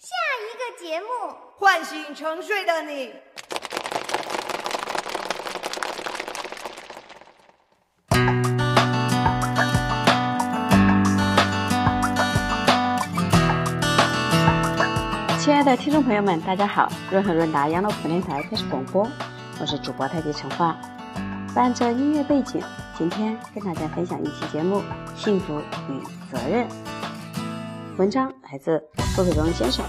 下一个节目，唤醒沉睡的你。亲爱的听众朋友们，大家好！润和润达养老普电台开始广播，我是主播太极陈化。伴着音乐背景，今天跟大家分享一期节目《幸福与责任》。文章来自傅佩荣先生。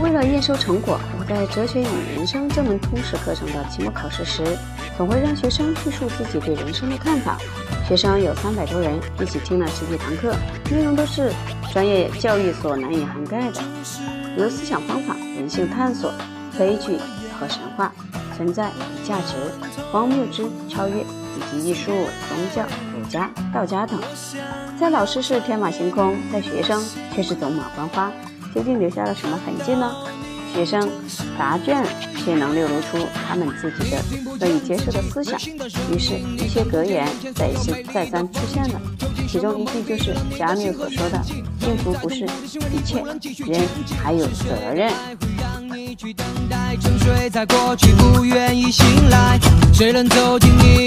为了验收成果，我在《哲学与人生》这门通识课程的期末考试时，总会让学生叙述自己对人生的看法。学生有三百多人，一起听了十几堂课，内容都是专业教育所难以涵盖的，如思想方法、人性探索、悲剧和神话。存在与价值、荒谬之超越，以及艺术、宗教、儒家、道家等，在老师是天马行空，在学生却是走马观花，究竟留下了什么痕迹呢？学生答卷却能流露出他们自己的可以接受的思想，于是，一些格言再次再三出现了，其中一句就是加缪所说的：“幸福不是一切，人还有责任。”沉睡在过去，不愿意醒来。谁能走进你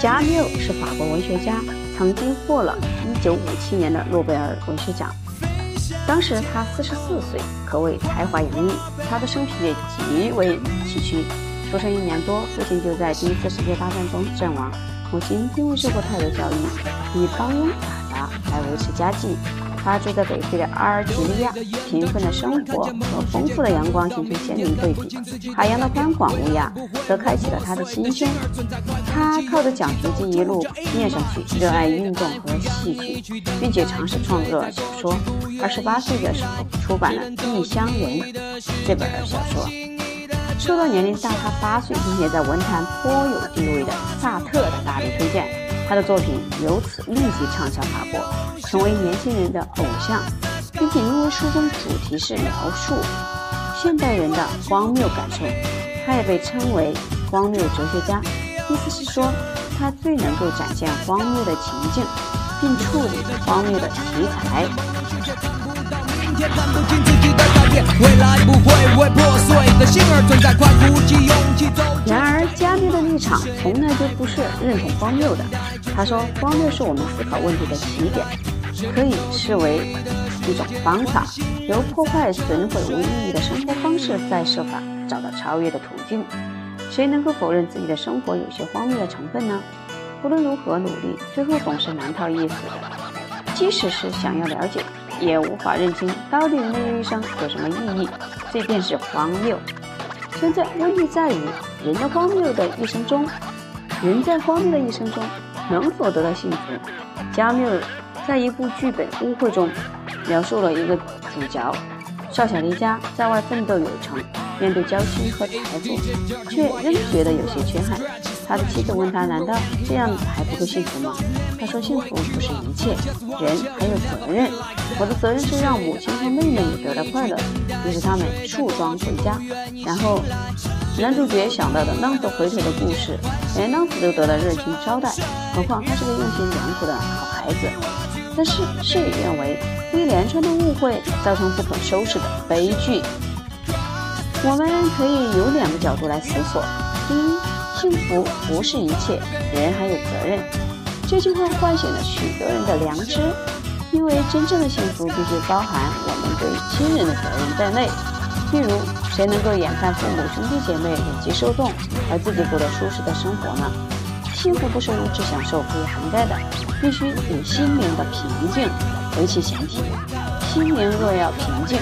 加缪是法国文学家，曾经获了一九五七年的诺贝尔文学奖。当时他四十四岁，可谓才华洋溢。他的生平也极为崎岖。出生一年多，父亲就在第一次世界大战中阵亡，母亲并未受过太多教育，以帮佣打杂来维持家计。他住在北非的阿尔及利亚，贫困的生活和丰富的阳光形成鲜明对比。海洋的宽广无涯，则开启了他的新鲜。他靠着奖学金一路念上去，热爱运动和戏剧，并且尝试创作小说。二十八岁的时候，出版了《异乡人》这本小说，受到年龄大他八岁，并且在文坛颇有地位的萨特的大力推荐，他的作品由此立即畅销法国。成为年轻人的偶像，并且因为书中主题是描述现代人的荒谬感受，他也被称为荒谬哲学家。意思是说，他最能够展现荒谬的情境，并处理荒谬的题材。然而，加缪的立场从来就不是认同荒谬的。他说，荒谬是我们思考问题的起点。可以视为一种方法，由破坏、损毁无意义的生活方式，再设法找到超越的途径。谁能够否认自己的生活有些荒谬的成分呢？无论如何努力，最后总是难逃一死的。即使是想要了解，也无法认清到底人的一生有什么意义。这便是荒谬。现在问题在于，人的荒谬的一生中，人在荒谬的一生中能否得到幸福？加缪。在一部剧本《误会》中，描述了一个主角少小离家，在外奋斗有成，面对娇妻和财富，却仍觉得有些缺憾。他的妻子问他：“难道这样还不够幸福吗？”他说：“幸福不是一切，人还有责任。我的责任是让母亲和妹妹也得到快乐。”于是他们束装回家。然后男主角想到的浪子回头的故事，连浪子都得到热情招待，何况他是个用心良苦的好孩子。但是事与愿违，一连串的误会造成不可收拾的悲剧。我们可以有两个角度来思索：第一，幸福不是一切，人还有责任。这句话唤醒了许多人的良知，因为真正的幸福必须包含我们对亲人的责任在内。譬如，谁能够眼看父母兄弟姐妹忍饥受冻，而自己过得舒适的生活呢？幸福不是物质享受可以涵盖的，必须以心灵的平静为其前提。心灵若要平静，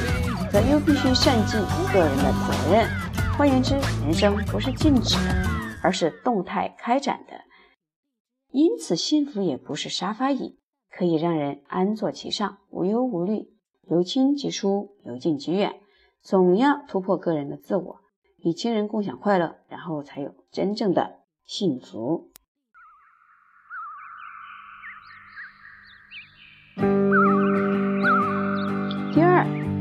则又必须善尽个人的责任。换言之，人生不是静止的，而是动态开展的。因此，幸福也不是沙发椅，可以让人安坐其上，无忧无虑，由亲及疏，由近及远。总要突破个人的自我，与亲人共享快乐，然后才有真正的幸福。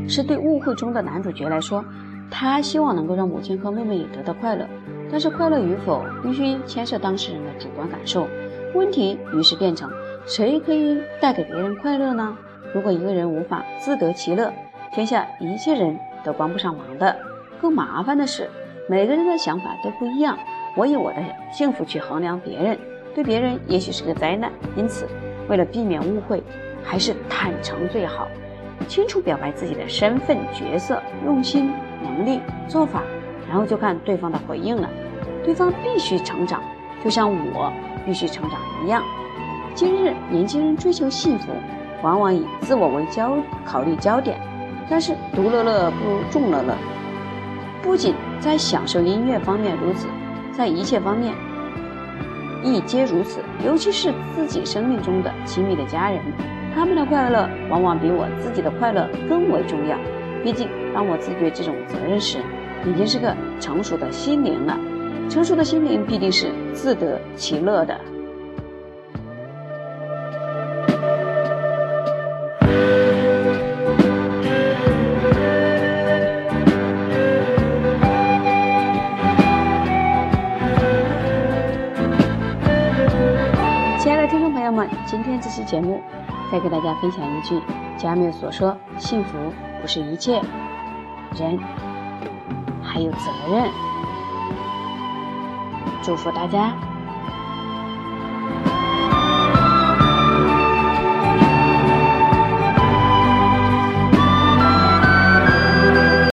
是对误会中的男主角来说，他希望能够让母亲和妹妹也得到快乐。但是快乐与否必须牵涉当事人的主观感受。问题于是变成：谁可以带给别人快乐呢？如果一个人无法自得其乐，天下一切人都帮不上忙的。更麻烦的是，每个人的想法都不一样。我以我的幸福去衡量别人，对别人也许是个灾难。因此，为了避免误会，还是坦诚最好，清楚表白自己的身份、角色、用心、能力、做法，然后就看对方的回应了。对方必须成长，就像我必须成长一样。今日年轻人追求幸福，往往以自我为焦考虑焦点，但是独乐乐不如众乐乐。不仅在享受音乐方面如此。在一切方面亦皆如此，尤其是自己生命中的亲密的家人，他们的快乐往往比我自己的快乐更为重要。毕竟，当我自觉这种责任时，已经是个成熟的心灵了。成熟的心灵必定是自得其乐的。今天这期节目，再给大家分享一句加缪所说：“幸福不是一切，人还有责任。”祝福大家。